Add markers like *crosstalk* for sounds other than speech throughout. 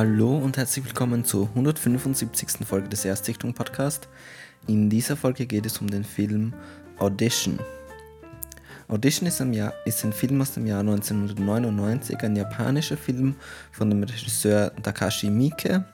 Hallo und herzlich willkommen zur 175. Folge des Erstsichtung Podcast. In dieser Folge geht es um den Film Audition. Audition ist, Jahr, ist, ein Film aus dem Jahr 1999, ein japanischer Film von dem Regisseur Takashi Miike.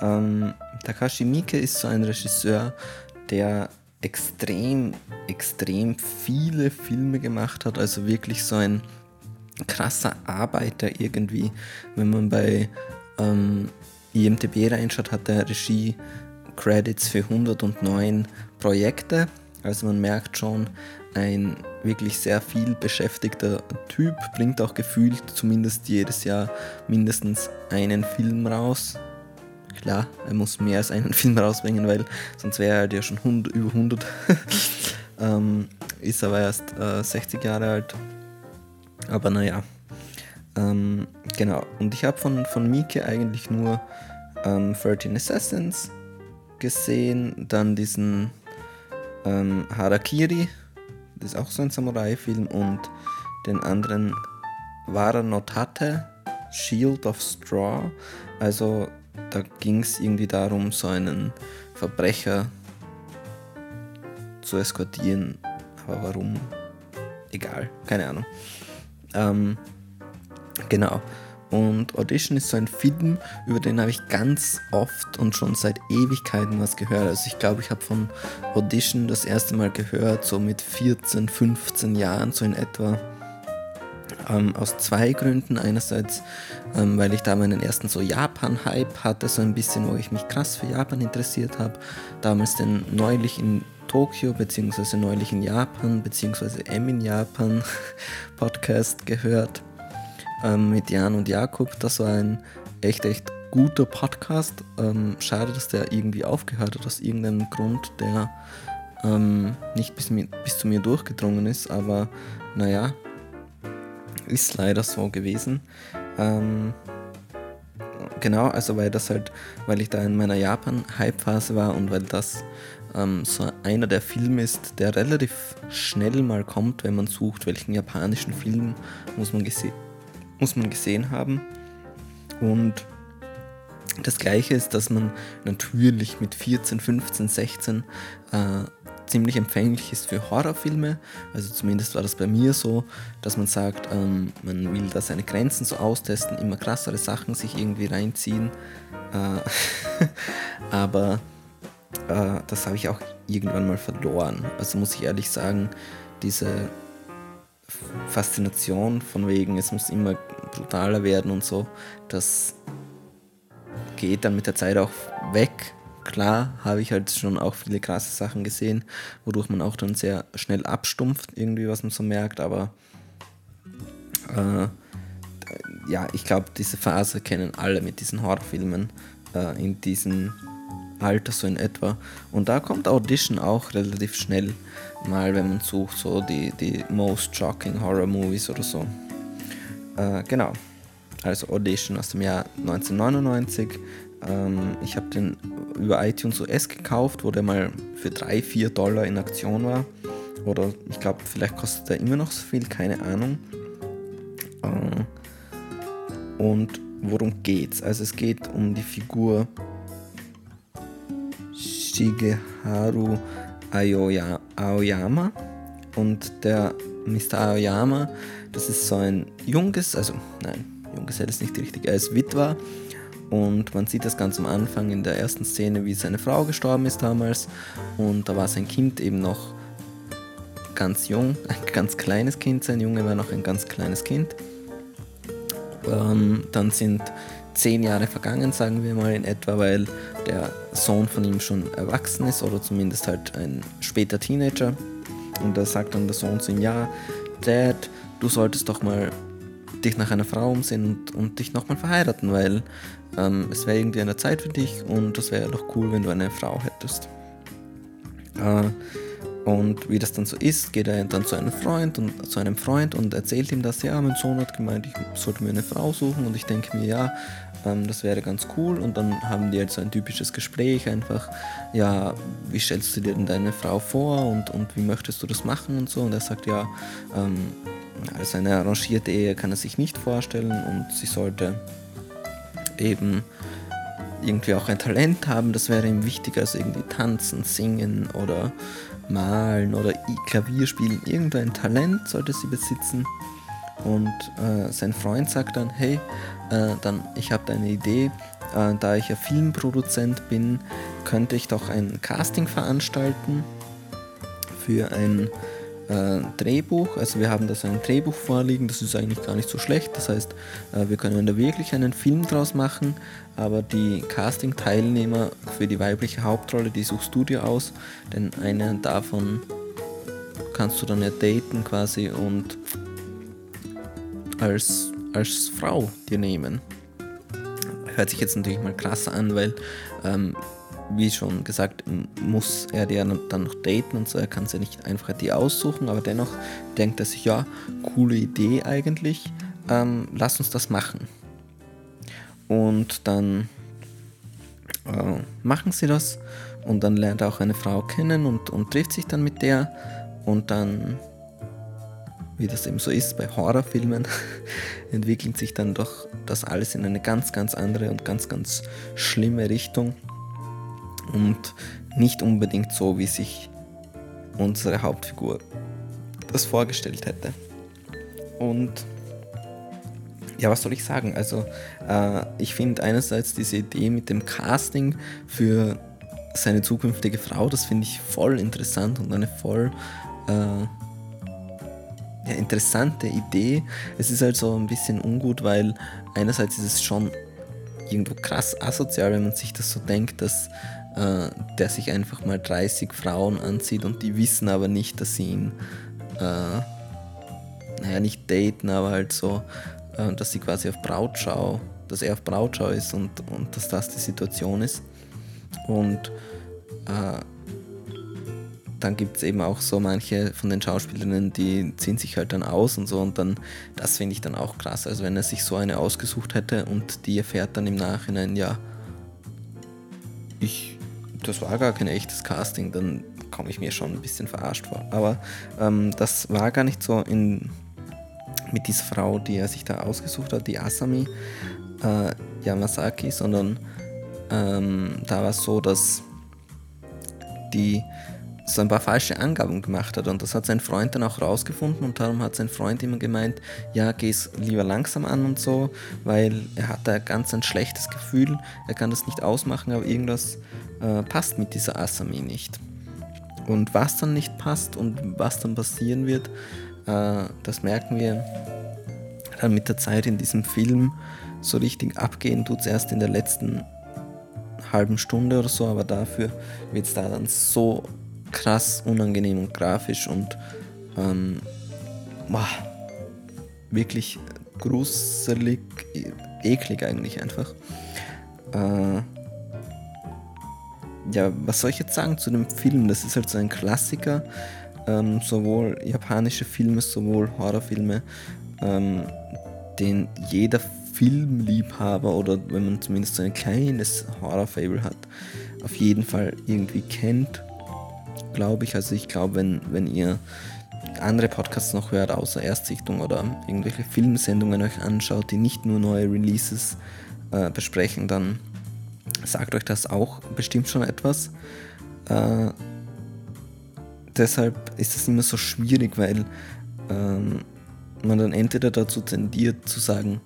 Ähm, Takashi Miike ist so ein Regisseur, der extrem, extrem viele Filme gemacht hat, also wirklich so ein krasser Arbeiter irgendwie. Wenn man bei ähm, IMDB reinschaut, hat der Regie Credits für 109 Projekte. Also man merkt schon, ein wirklich sehr viel beschäftigter Typ, bringt auch gefühlt zumindest jedes Jahr mindestens einen Film raus. Klar, er muss mehr als einen *laughs* Film rausbringen, weil sonst wäre er ja schon 100, über 100. *laughs* ähm, ist aber erst äh, 60 Jahre alt. Aber naja. Ähm, genau. Und ich habe von, von Mieke eigentlich nur ähm, 13 Assassins gesehen, dann diesen ähm, Harakiri, das ist auch so ein Samurai-Film, und den anderen Wara Notate, Shield of Straw. Also da ging es irgendwie darum, so einen Verbrecher zu eskortieren. Aber warum? Egal, keine Ahnung. Ähm, genau. Und Audition ist so ein Film, über den habe ich ganz oft und schon seit Ewigkeiten was gehört. Also ich glaube, ich habe von Audition das erste Mal gehört, so mit 14, 15 Jahren, so in etwa. Ähm, aus zwei Gründen. Einerseits, ähm, weil ich da meinen ersten so Japan-Hype hatte, so ein bisschen, wo ich mich krass für Japan interessiert habe. Damals den neulich in Tokio, beziehungsweise neulich in Japan, beziehungsweise M in Japan *laughs* Podcast gehört ähm, mit Jan und Jakob. Das war ein echt, echt guter Podcast. Ähm, schade, dass der irgendwie aufgehört hat aus irgendeinem Grund, der ähm, nicht bis, bis zu mir durchgedrungen ist, aber naja, ist leider so gewesen. Ähm, genau, also weil das halt, weil ich da in meiner Japan-Hype-Phase war und weil das ähm, so einer der Filme ist, der relativ schnell mal kommt, wenn man sucht, welchen japanischen Film muss man, gese muss man gesehen haben. Und das gleiche ist, dass man natürlich mit 14, 15, 16 äh, ziemlich empfänglich ist für Horrorfilme. Also zumindest war das bei mir so, dass man sagt, ähm, man will da seine Grenzen so austesten, immer krassere Sachen sich irgendwie reinziehen. Äh, *laughs* aber äh, das habe ich auch irgendwann mal verloren. Also muss ich ehrlich sagen, diese Faszination von wegen, es muss immer brutaler werden und so, das geht dann mit der Zeit auch weg. Klar habe ich halt schon auch viele krasse Sachen gesehen, wodurch man auch dann sehr schnell abstumpft, irgendwie, was man so merkt, aber äh, ja, ich glaube, diese Phase kennen alle mit diesen Horrorfilmen äh, in diesen Alter so in etwa. Und da kommt Audition auch relativ schnell mal, wenn man sucht, so die, die Most Shocking Horror Movies oder so. Äh, genau. Also Audition aus dem Jahr 1999. Ähm, ich habe den über iTunes US gekauft, wo der mal für 3, 4 Dollar in Aktion war. Oder ich glaube, vielleicht kostet er immer noch so viel, keine Ahnung. Äh, und worum geht's? Also es geht um die Figur Shigeharu Aoyama. Und der Mr. Aoyama, das ist so ein junges, also nein, Junggesell ist nicht richtig, er ist Witwer. Und man sieht das ganz am Anfang in der ersten Szene, wie seine Frau gestorben ist damals. Und da war sein Kind eben noch ganz jung, *laughs* ein ganz kleines Kind. Sein Junge war noch ein ganz kleines Kind. Ähm, dann sind zehn Jahre vergangen, sagen wir mal in etwa, weil der Sohn von ihm schon erwachsen ist oder zumindest halt ein später Teenager. Und da sagt dann der Sohn zu ihm, ja, Dad, du solltest doch mal dich nach einer Frau umsehen und, und dich nochmal verheiraten, weil ähm, es wäre irgendwie eine Zeit für dich und das wäre doch cool, wenn du eine Frau hättest. Äh, und wie das dann so ist, geht er dann zu einem Freund und zu einem Freund und erzählt ihm das, ja, mein Sohn hat gemeint, ich sollte mir eine Frau suchen und ich denke mir, ja, ähm, das wäre ganz cool. Und dann haben die halt so ein typisches Gespräch, einfach, ja, wie stellst du dir denn deine Frau vor und, und wie möchtest du das machen und so. Und er sagt, ja, ähm, also eine arrangierte Ehe kann er sich nicht vorstellen und sie sollte eben irgendwie auch ein Talent haben, das wäre ihm wichtig, also irgendwie tanzen, singen oder malen oder Klavier spielen. Irgendein Talent sollte sie besitzen. Und äh, sein Freund sagt dann, hey, äh, dann ich habe eine Idee, äh, da ich ja Filmproduzent bin, könnte ich doch ein Casting veranstalten für ein äh, Drehbuch. Also wir haben da so ein Drehbuch vorliegen, das ist eigentlich gar nicht so schlecht. Das heißt, äh, wir können da wirklich einen Film draus machen, aber die Casting-Teilnehmer für die weibliche Hauptrolle, die suchst du dir aus, denn einen davon kannst du dann ja daten quasi und als, als Frau dir nehmen. Hört sich jetzt natürlich mal krasser an, weil ähm, wie schon gesagt, muss er die dann noch daten und so. Er kann sie ja nicht einfach die aussuchen, aber dennoch denkt er sich, ja, coole Idee eigentlich, ähm, lass uns das machen. Und dann äh, machen sie das und dann lernt er auch eine Frau kennen und, und trifft sich dann mit der und dann, wie das eben so ist bei Horrorfilmen, *laughs* entwickelt sich dann doch das alles in eine ganz, ganz andere und ganz, ganz schlimme Richtung und nicht unbedingt so, wie sich unsere Hauptfigur das vorgestellt hätte. Und ja, was soll ich sagen? Also, äh, ich finde einerseits diese Idee mit dem Casting für seine zukünftige Frau, das finde ich voll interessant und eine voll äh, ja, interessante Idee. Es ist halt so ein bisschen ungut, weil einerseits ist es schon irgendwo krass asozial, wenn man sich das so denkt, dass äh, der sich einfach mal 30 Frauen anzieht und die wissen aber nicht, dass sie ihn, äh, naja, nicht daten, aber halt so, äh, dass sie quasi auf Brautschau, dass er auf Brautschau ist und, und dass das die Situation ist. Und äh, dann gibt es eben auch so manche von den Schauspielerinnen, die ziehen sich halt dann aus und so und dann, das finde ich dann auch krass. Also wenn er sich so eine ausgesucht hätte und die erfährt dann im Nachhinein, ja, ich das war gar kein echtes Casting, dann komme ich mir schon ein bisschen verarscht vor. Aber ähm, das war gar nicht so in, mit dieser Frau, die er sich da ausgesucht hat, die Asami äh, Yamasaki, sondern ähm, da war es so, dass die so ein paar falsche Angaben gemacht hat und das hat sein Freund dann auch rausgefunden und darum hat sein Freund immer gemeint, ja, geh es lieber langsam an und so, weil er hat da ganz ein schlechtes Gefühl, er kann das nicht ausmachen, aber irgendwas äh, passt mit dieser Asami nicht. Und was dann nicht passt und was dann passieren wird, äh, das merken wir dann mit der Zeit in diesem Film. So richtig abgehen tut es erst in der letzten halben Stunde oder so, aber dafür wird es da dann so krass unangenehm und grafisch und ähm, boah, wirklich gruselig, eklig eigentlich einfach. Äh, ja, was soll ich jetzt sagen zu dem Film? Das ist halt so ein Klassiker. Ähm, sowohl japanische Filme, sowohl Horrorfilme, ähm, den jeder Filmliebhaber oder wenn man zumindest so ein kleines Horror-Fable hat, auf jeden Fall irgendwie kennt, glaube ich. Also ich glaube, wenn, wenn ihr andere Podcasts noch hört, außer Erstsichtung oder irgendwelche Filmsendungen euch anschaut, die nicht nur neue Releases äh, besprechen, dann sagt euch das auch bestimmt schon etwas. Äh, deshalb ist es immer so schwierig, weil ähm, man dann entweder dazu tendiert zu sagen,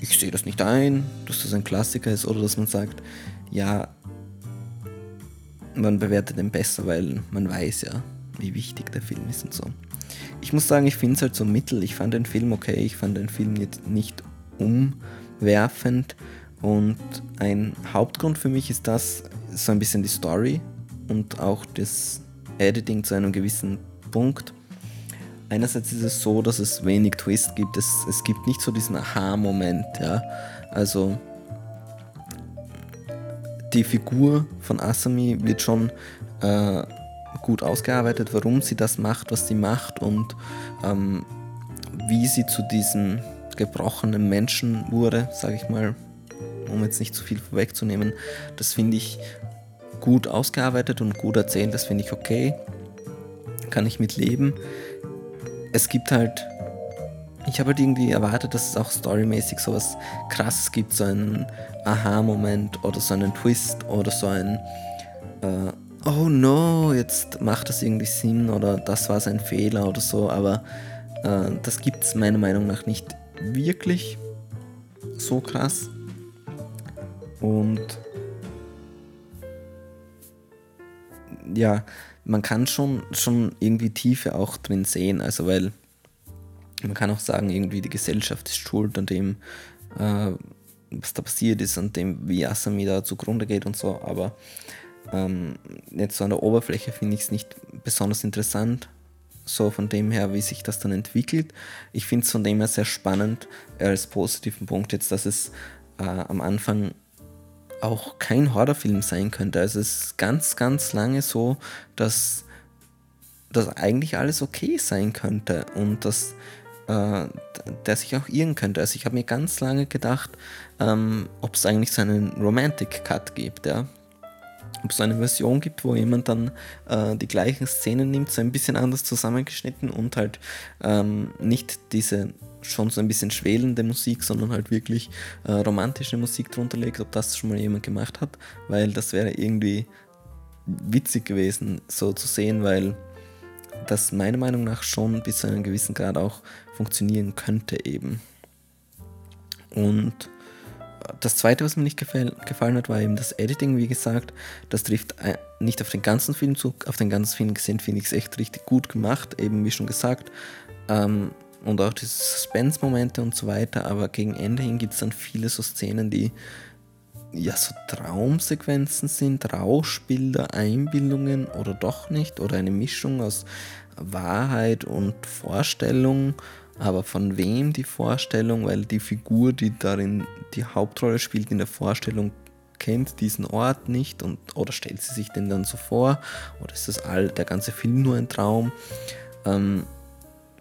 ich sehe das nicht ein, dass das ein Klassiker ist, oder dass man sagt, ja, man bewertet den besser, weil man weiß ja, wie wichtig der Film ist und so. Ich muss sagen, ich finde es halt so mittel. Ich fand den Film okay, ich fand den Film jetzt nicht umwerfend. Und ein Hauptgrund für mich ist das so ein bisschen die Story und auch das Editing zu einem gewissen Punkt. Einerseits ist es so, dass es wenig Twist gibt. Es, es gibt nicht so diesen Aha-Moment. Ja? Also die Figur von Asami wird schon äh, gut ausgearbeitet, warum sie das macht, was sie macht und ähm, wie sie zu diesem gebrochenen Menschen wurde, sage ich mal, um jetzt nicht zu viel vorwegzunehmen, das finde ich gut ausgearbeitet und gut erzählt, das finde ich okay, kann ich mit leben. Es gibt halt ich habe halt irgendwie erwartet, dass es auch storymäßig sowas krasses gibt, so einen Aha-Moment oder so einen Twist oder so ein äh, Oh no, jetzt macht das irgendwie Sinn oder das war sein Fehler oder so, aber äh, das gibt es meiner Meinung nach nicht wirklich so krass. Und ja, man kann schon, schon irgendwie Tiefe auch drin sehen, also weil man kann auch sagen, irgendwie die Gesellschaft ist schuld an dem, äh, was da passiert ist, an dem, wie Asami da zugrunde geht und so, aber ähm, jetzt so an der Oberfläche finde ich es nicht besonders interessant, so von dem her, wie sich das dann entwickelt. Ich finde es von dem her sehr spannend, als positiven Punkt jetzt, dass es äh, am Anfang auch kein Horrorfilm sein könnte. Also es ist ganz, ganz lange so, dass das eigentlich alles okay sein könnte und dass äh, der sich auch irren könnte. Also ich habe mir ganz lange gedacht, ähm, ob es eigentlich so einen Romantic Cut gibt, ja. Ob es eine Version gibt, wo jemand dann äh, die gleichen Szenen nimmt, so ein bisschen anders zusammengeschnitten und halt ähm, nicht diese schon so ein bisschen schwelende Musik, sondern halt wirklich äh, romantische Musik drunter legt, ob das schon mal jemand gemacht hat, weil das wäre irgendwie witzig gewesen, so zu sehen, weil das meiner Meinung nach schon bis zu einem gewissen Grad auch funktionieren könnte eben. Und das zweite, was mir nicht gefallen hat, war eben das Editing, wie gesagt. Das trifft nicht auf den ganzen Film zu. Auf den ganzen Film gesehen finde ich es echt richtig gut gemacht, eben wie schon gesagt. Ähm, und auch diese Suspense-Momente und so weiter. Aber gegen Ende hin gibt es dann viele so Szenen, die ja so Traumsequenzen sind, Rauschbilder, Einbildungen oder doch nicht. Oder eine Mischung aus Wahrheit und Vorstellung. Aber von wem die Vorstellung? Weil die Figur, die darin die Hauptrolle spielt in der Vorstellung, kennt diesen Ort nicht und oder stellt sie sich den dann so vor? Oder ist das all der ganze Film nur ein Traum? Ähm,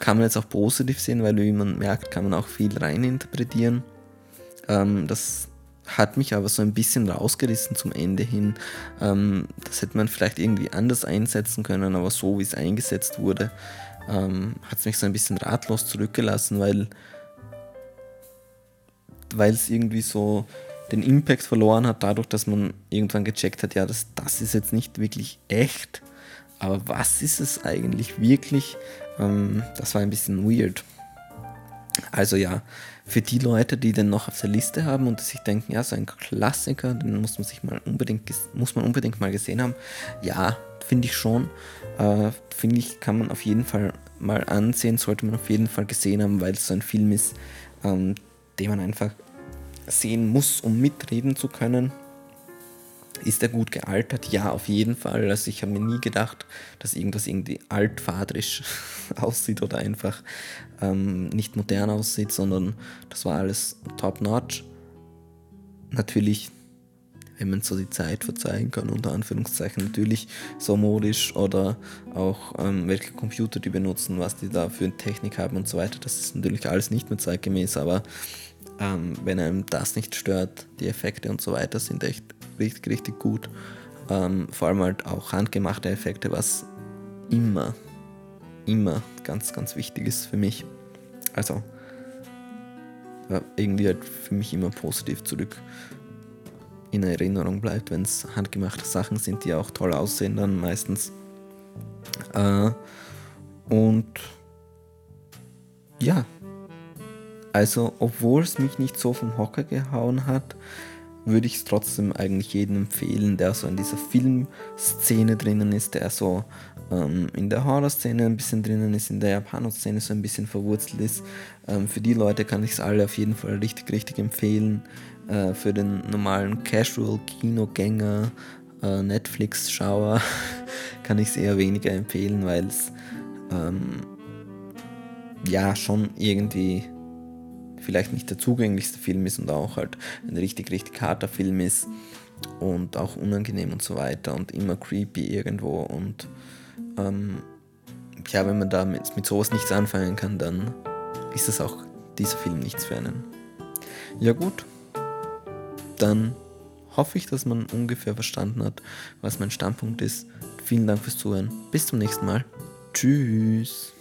kann man jetzt auch positiv sehen, weil wie man merkt, kann man auch viel reininterpretieren. Ähm, das hat mich aber so ein bisschen rausgerissen zum Ende hin. Ähm, das hätte man vielleicht irgendwie anders einsetzen können, aber so wie es eingesetzt wurde, ähm, hat es mich so ein bisschen ratlos zurückgelassen, weil es irgendwie so den Impact verloren hat, dadurch, dass man irgendwann gecheckt hat, ja, das, das ist jetzt nicht wirklich echt, aber was ist es eigentlich wirklich? Ähm, das war ein bisschen weird. Also ja, für die Leute, die den noch auf der Liste haben und sich denken, ja, so ein Klassiker, den muss man sich mal unbedingt, muss man unbedingt mal gesehen haben. Ja, finde ich schon. Äh, finde ich, kann man auf jeden Fall mal ansehen, sollte man auf jeden Fall gesehen haben, weil es so ein Film ist, ähm, den man einfach sehen muss, um mitreden zu können. Ist er gut gealtert? Ja, auf jeden Fall. Also ich habe mir nie gedacht, dass irgendwas irgendwie altfadrisch *laughs* aussieht oder einfach ähm, nicht modern aussieht, sondern das war alles top-notch. Natürlich, wenn man so die Zeit verzeihen kann, unter Anführungszeichen, natürlich so modisch oder auch ähm, welche Computer die benutzen, was die da für Technik haben und so weiter. Das ist natürlich alles nicht mehr zeitgemäß, aber ähm, wenn einem das nicht stört, die Effekte und so weiter sind echt richtig, richtig gut. Ähm, vor allem halt auch handgemachte Effekte, was immer, immer ganz, ganz wichtig ist für mich. Also ja, irgendwie halt für mich immer positiv zurück in Erinnerung bleibt, wenn es handgemachte Sachen sind, die auch toll aussehen dann meistens. Äh, und ja, also obwohl es mich nicht so vom Hocker gehauen hat, würde ich es trotzdem eigentlich jedem empfehlen, der so in dieser Filmszene drinnen ist, der so ähm, in der Horror-Szene ein bisschen drinnen ist, in der Japano-Szene so ein bisschen verwurzelt ist. Ähm, für die Leute kann ich es alle auf jeden Fall richtig, richtig empfehlen. Äh, für den normalen Casual-Kinogänger, äh, Netflix-Schauer *laughs* kann ich es eher weniger empfehlen, weil es ähm, ja schon irgendwie vielleicht nicht der zugänglichste Film ist und auch halt ein richtig, richtig harter Film ist und auch unangenehm und so weiter und immer creepy irgendwo und ähm, ja, wenn man da mit, mit sowas nichts anfangen kann, dann ist das auch dieser Film nichts für einen. Ja gut, dann hoffe ich, dass man ungefähr verstanden hat, was mein Standpunkt ist. Vielen Dank fürs Zuhören. Bis zum nächsten Mal. Tschüss.